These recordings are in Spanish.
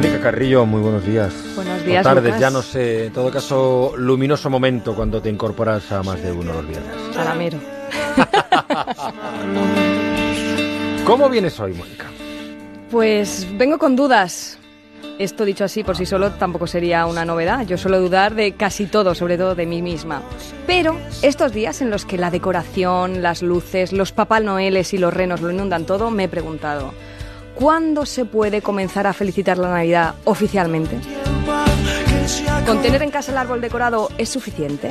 Mónica Carrillo, muy buenos días. Buenos días. O tardes, Lucas. ya no sé. En todo caso, luminoso momento cuando te incorporas a más de uno los viernes. Salamero. ¿Cómo vienes hoy, Mónica? Pues vengo con dudas. Esto dicho así por sí solo tampoco sería una novedad. Yo suelo dudar de casi todo, sobre todo de mí misma. Pero estos días en los que la decoración, las luces, los papal noeles y los renos lo inundan todo, me he preguntado, ¿cuándo se puede comenzar a felicitar la Navidad oficialmente? ¿Con tener en casa el árbol decorado es suficiente?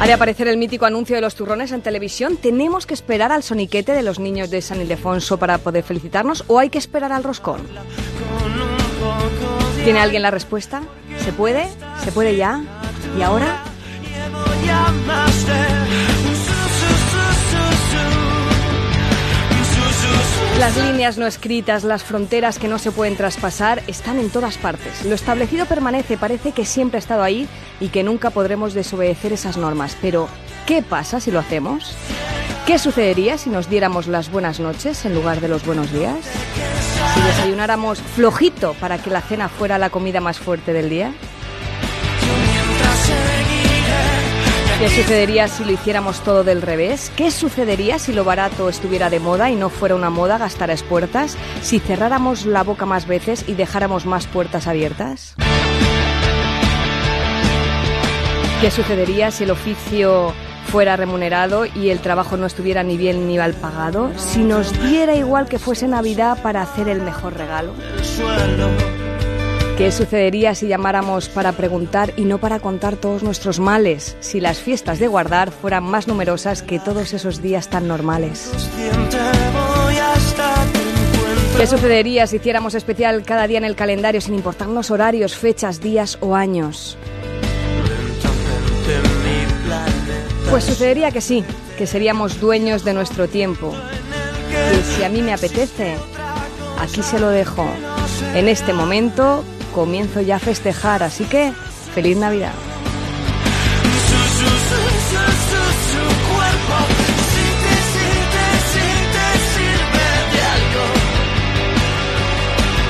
Haré aparecer el mítico anuncio de los turrones en televisión. ¿Tenemos que esperar al soniquete de los niños de San Ildefonso para poder felicitarnos o hay que esperar al roscón? ¿Tiene alguien la respuesta? ¿Se puede? ¿Se puede ya? ¿Y ahora? Las líneas no escritas, las fronteras que no se pueden traspasar, están en todas partes. Lo establecido permanece, parece que siempre ha estado ahí y que nunca podremos desobedecer esas normas. Pero, ¿qué pasa si lo hacemos? ¿Qué sucedería si nos diéramos las buenas noches en lugar de los buenos días? Si desayunáramos flojito para que la cena fuera la comida más fuerte del día? ¿Qué sucedería si lo hiciéramos todo del revés? ¿Qué sucedería si lo barato estuviera de moda y no fuera una moda gastar a puertas? ¿Si cerráramos la boca más veces y dejáramos más puertas abiertas? ¿Qué sucedería si el oficio fuera remunerado y el trabajo no estuviera ni bien ni mal pagado? ¿Si nos diera igual que fuese Navidad para hacer el mejor regalo? ¿Qué sucedería si llamáramos para preguntar y no para contar todos nuestros males? Si las fiestas de guardar fueran más numerosas que todos esos días tan normales. ¿Qué sucedería si hiciéramos especial cada día en el calendario sin importarnos horarios, fechas, días o años? Pues sucedería que sí, que seríamos dueños de nuestro tiempo. Que si a mí me apetece, aquí se lo dejo. En este momento comienzo ya a festejar, así que feliz Navidad.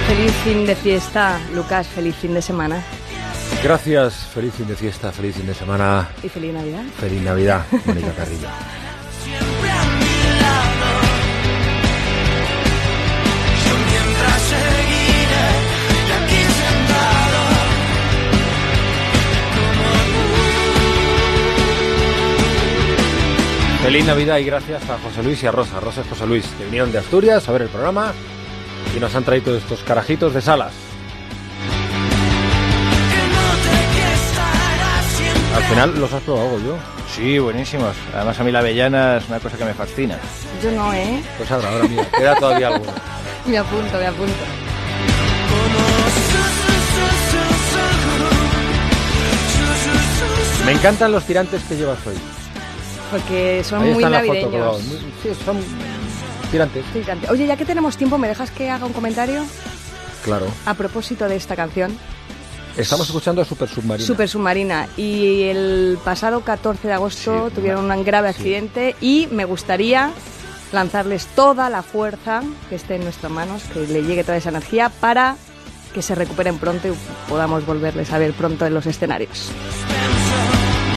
Feliz fin de fiesta, Lucas, feliz fin de semana Gracias, feliz fin de fiesta, feliz fin de semana, y feliz Navidad. feliz Navidad, Mónica Carrillo. Feliz Navidad y gracias a José Luis y a Rosa, Rosa y José Luis, que vinieron de Asturias a ver el programa y nos han traído estos carajitos de salas. Al final los has probado yo. Sí, buenísimos. Además a mí la avellana es una cosa que me fascina. Yo no, ¿eh? Pues ahora, ahora mira, queda todavía alguno. Me apunto, me apunto. Me encantan los tirantes que llevas hoy. Porque son Ahí muy en la foto navideños. Sí, son tirantes. Oye, ya que tenemos tiempo, ¿me dejas que haga un comentario Claro. a propósito de esta canción? Estamos escuchando a Super Submarina. Super Submarina. Y el pasado 14 de agosto Sí, tuvieron un grave sí. accidente y me gustaría lanzarles toda la fuerza que esté en nuestras manos, que le llegue toda esa energía para que se recuperen pronto y podamos volverles a ver pronto en los escenarios.